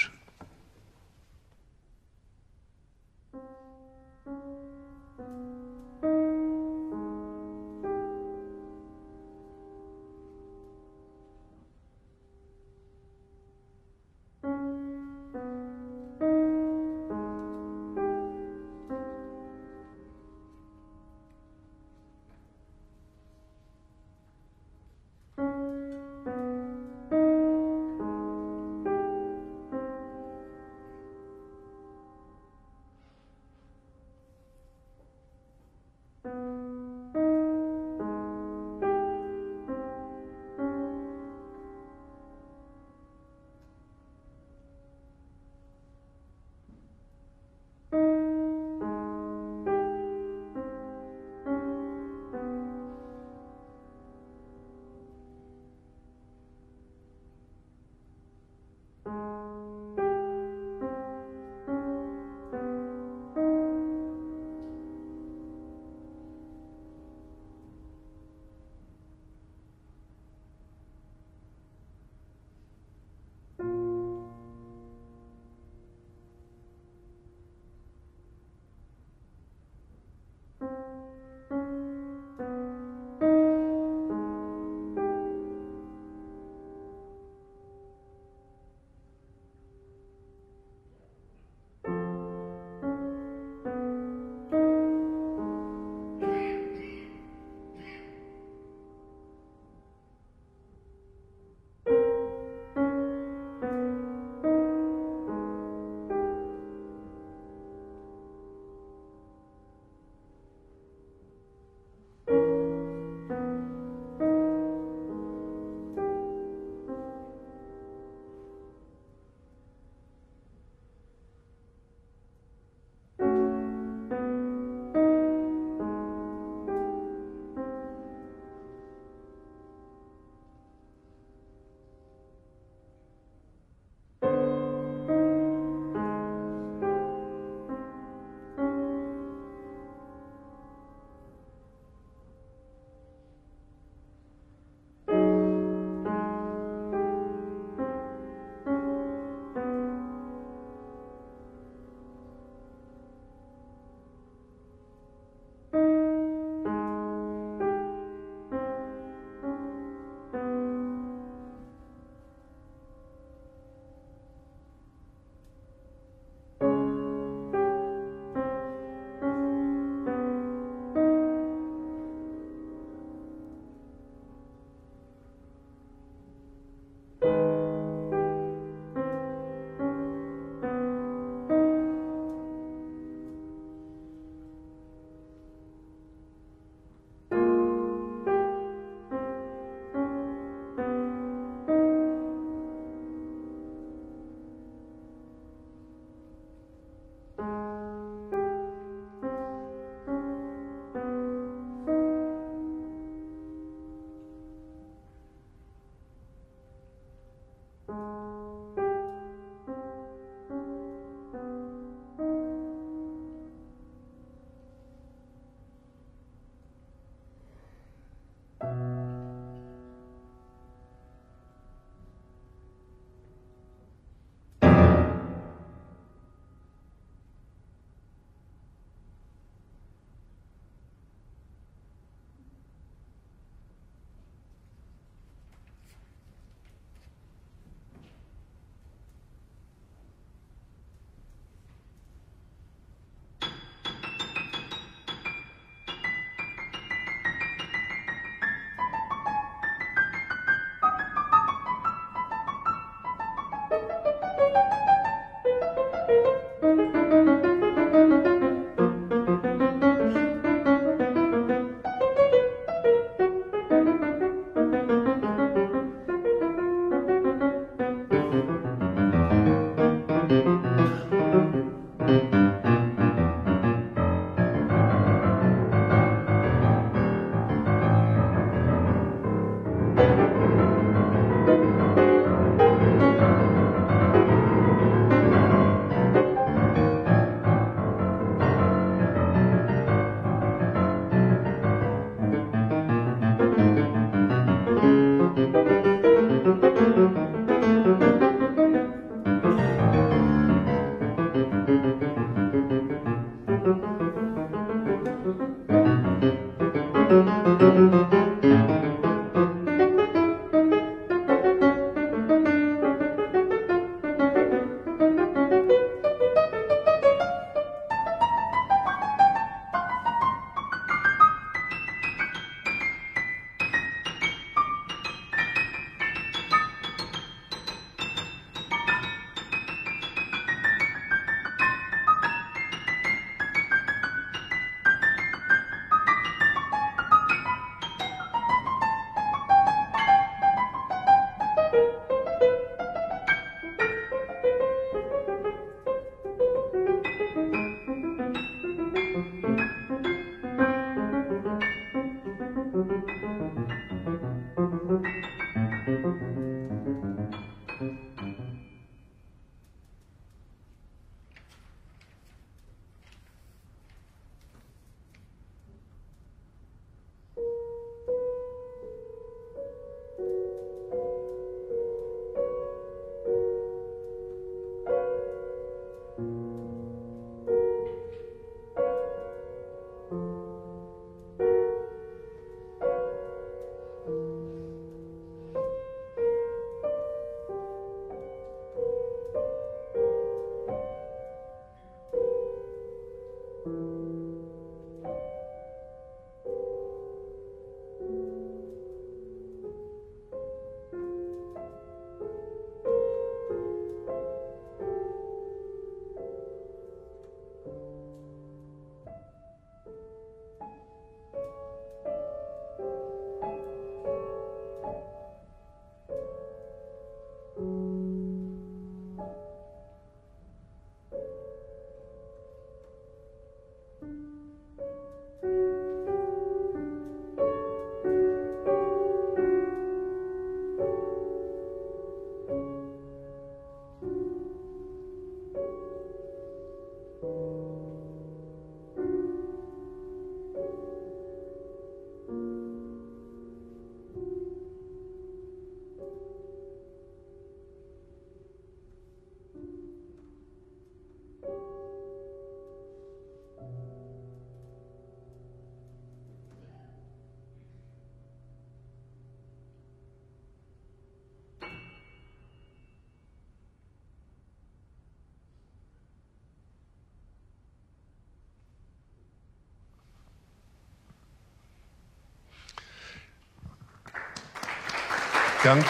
Dank.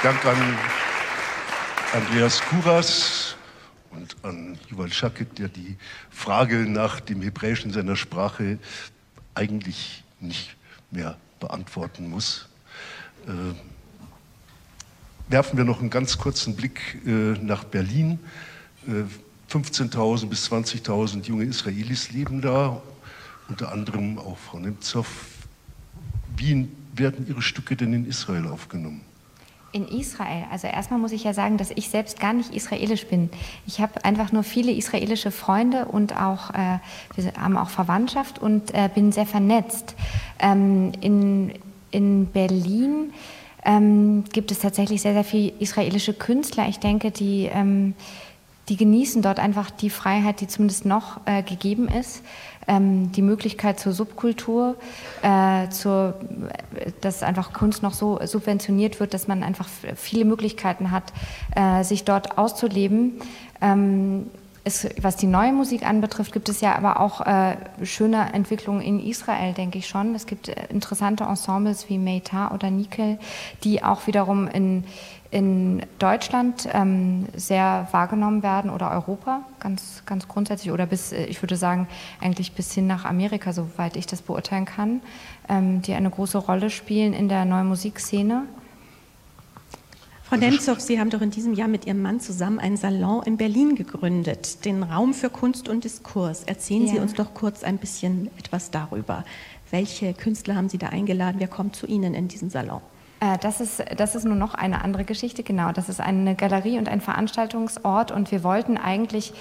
Dank an Andreas Kuras und an Yuval Shakit, der die Frage nach dem Hebräischen seiner Sprache eigentlich nicht mehr beantworten muss. Äh, werfen wir noch einen ganz kurzen Blick äh, nach Berlin. Äh, 15.000 bis 20.000 junge Israelis leben da, unter anderem auch Frau Nemtsov. Wie werden Ihre Stücke denn in Israel aufgenommen? In Israel. Also erstmal muss ich ja sagen, dass ich selbst gar nicht israelisch bin. Ich habe einfach nur viele israelische Freunde und auch äh, wir haben auch Verwandtschaft und äh, bin sehr vernetzt. Ähm, in, in Berlin ähm, gibt es tatsächlich sehr, sehr viele israelische Künstler. Ich denke, die, ähm, die genießen dort einfach die Freiheit, die zumindest noch äh, gegeben ist ähm, die Möglichkeit zur Subkultur, äh, zur, dass einfach Kunst noch so subventioniert wird, dass man einfach viele Möglichkeiten hat, äh, sich dort auszuleben. Ähm, es, was die neue Musik anbetrifft, gibt es ja aber auch äh, schöne Entwicklungen in Israel, denke ich schon. Es gibt äh, interessante Ensembles wie Meitar oder Nikel, die auch wiederum in in Deutschland ähm, sehr wahrgenommen werden oder Europa ganz, ganz grundsätzlich oder bis, äh, ich würde sagen, eigentlich bis hin nach Amerika, soweit ich das beurteilen kann, ähm, die eine große Rolle spielen in der neuen Musikszene. Frau Nemtsov, Sie haben doch in diesem Jahr mit Ihrem Mann zusammen einen Salon in Berlin gegründet, den Raum für Kunst und Diskurs. Erzählen ja. Sie uns doch kurz ein bisschen etwas darüber. Welche Künstler haben Sie da eingeladen? Wer kommt zu Ihnen in diesen Salon? Äh, das ist, das ist nur noch eine andere Geschichte, genau. Das ist eine Galerie und ein Veranstaltungsort und wir wollten eigentlich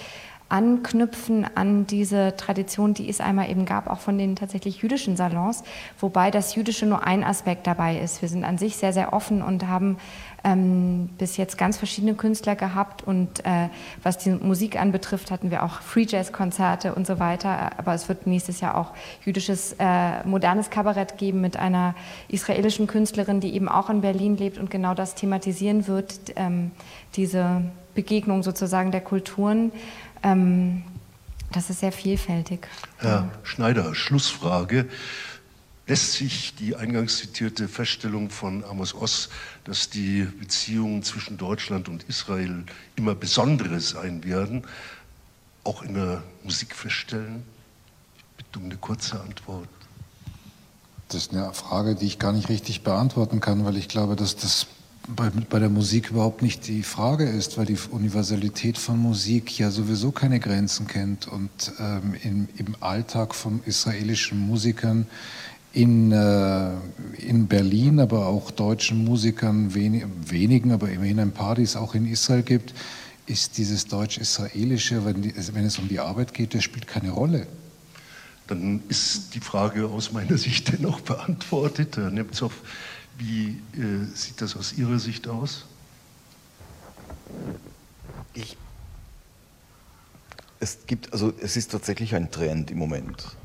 anknüpfen an diese Tradition, die es einmal eben gab, auch von den tatsächlich jüdischen Salons, wobei das Jüdische nur ein Aspekt dabei ist. Wir sind an sich sehr, sehr offen und haben ähm, bis jetzt ganz verschiedene Künstler gehabt und äh, was die Musik anbetrifft, hatten wir auch Free Jazz Konzerte und so weiter. Aber es wird nächstes Jahr auch jüdisches äh, modernes Kabarett geben mit einer israelischen Künstlerin, die eben auch in Berlin lebt und genau das thematisieren wird, ähm, diese Begegnung sozusagen der Kulturen. Ähm, das ist sehr vielfältig. Herr Schneider, Schlussfrage. Lässt sich die eingangs zitierte Feststellung von Amos Oss, dass die Beziehungen zwischen Deutschland und Israel immer besondere sein werden, auch in der Musik feststellen? Ich bitte um eine kurze Antwort. Das ist eine Frage, die ich gar nicht richtig beantworten kann, weil ich glaube, dass das bei, bei, der Musik überhaupt nicht die Frage ist, weil die Universalität von Musik ja sowieso keine Grenzen kennt und ähm, im, im, Alltag von israelischen Musikern in, äh, in Berlin, aber auch deutschen Musikern, wenig, wenigen, aber immerhin ein paar, die es auch in Israel gibt, ist dieses deutsch-israelische, wenn, die, wenn es um die Arbeit geht, das spielt keine Rolle. Dann ist die Frage aus meiner Sicht dennoch beantwortet. Herr Nemtsov, wie äh, sieht das aus Ihrer Sicht aus? Ich, es gibt, also es ist tatsächlich ein Trend im Moment,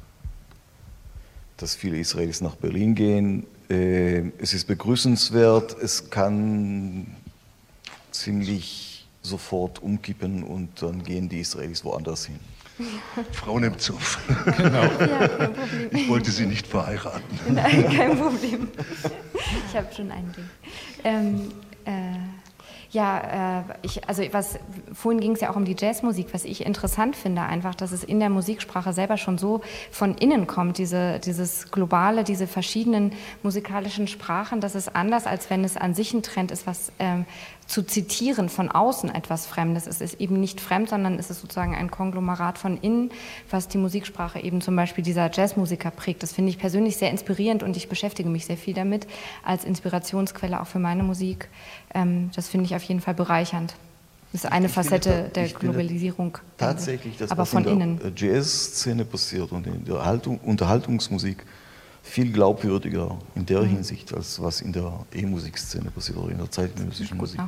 dass viele Israelis nach Berlin gehen. Äh, es ist begrüßenswert, es kann ziemlich sofort umkippen und dann gehen die Israelis woanders hin. Frau Nemtsov. Genau. Ja. Ich wollte Sie nicht verheiraten. Nein, kein Problem. Ich habe schon einen Ding. Ähm, äh, ja, äh, ich, also was, vorhin ging es ja auch um die Jazzmusik, was ich interessant finde, einfach, dass es in der Musiksprache selber schon so von innen kommt, diese, dieses globale, diese verschiedenen musikalischen Sprachen, das ist anders, als wenn es an sich ein Trend ist, was ähm, zu zitieren von außen etwas Fremdes. Es ist eben nicht fremd, sondern es ist sozusagen ein Konglomerat von innen, was die Musiksprache eben zum Beispiel dieser Jazzmusiker prägt. Das finde ich persönlich sehr inspirierend und ich beschäftige mich sehr viel damit als Inspirationsquelle auch für meine Musik. Ähm, das finde ich auf jeden Fall bereichernd. Das ist eine ich Facette finde, der Globalisierung. Tatsächlich, das aber was von in der Jazz-Szene passiert und in der Unterhaltungsmusik viel glaubwürdiger in der mhm. Hinsicht, als was in der E-Musikszene passiert oder in der zeitgenössischen Musik.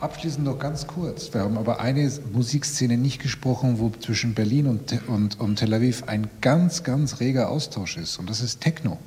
Abschließend noch ganz kurz. Wir haben aber eine Musikszene nicht gesprochen, wo zwischen Berlin und, und, und Tel Aviv ein ganz, ganz reger Austausch ist. Und das ist Techno.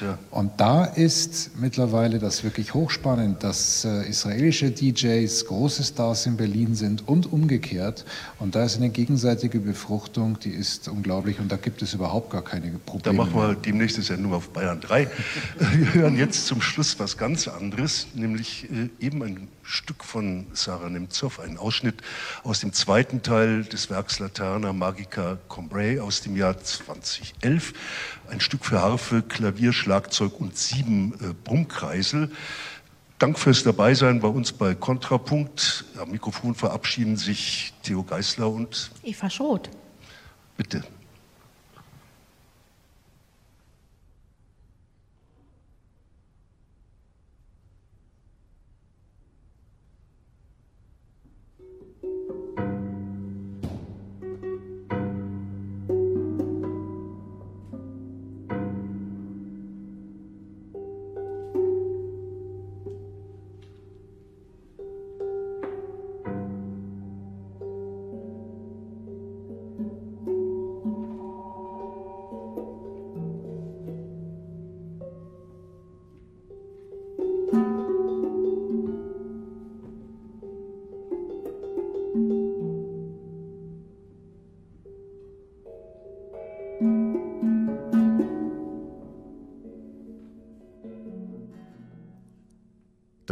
Ja. Und da ist mittlerweile das wirklich hochspannend, dass äh, israelische DJs große Stars in Berlin sind und umgekehrt. Und da ist eine gegenseitige Befruchtung, die ist unglaublich und da gibt es überhaupt gar keine Probleme. Da machen wir demnächst ja nur auf Bayern 3. Wir hören jetzt zum Schluss was ganz anderes, nämlich äh, eben ein Stück von Sarah Nemtsov, ein Ausschnitt aus dem zweiten Teil des Werks Laterna Magica Combray aus dem Jahr 2011. Ein Stück für Harfe, Klavier, Schlagzeug und sieben äh, Brummkreisel. Dank fürs Dabeisein bei uns bei Kontrapunkt. Am Mikrofon verabschieden sich Theo Geisler und Eva Schroth. Bitte.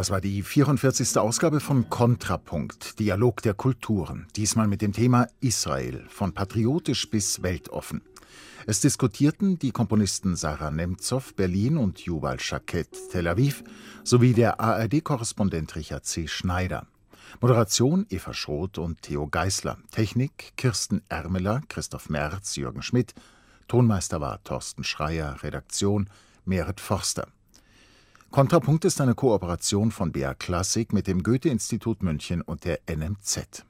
Das war die 44. Ausgabe von Kontrapunkt, Dialog der Kulturen, diesmal mit dem Thema Israel, von patriotisch bis weltoffen. Es diskutierten die Komponisten Sarah Nemtsov, Berlin und Jubal Schakett, Tel Aviv, sowie der ARD-Korrespondent Richard C. Schneider. Moderation Eva Schroth und Theo Geißler. Technik Kirsten Ermeler, Christoph Merz, Jürgen Schmidt. Tonmeister war Thorsten Schreier, Redaktion Merit Forster. Kontrapunkt ist eine Kooperation von BR Klassik mit dem Goethe-Institut München und der NMZ.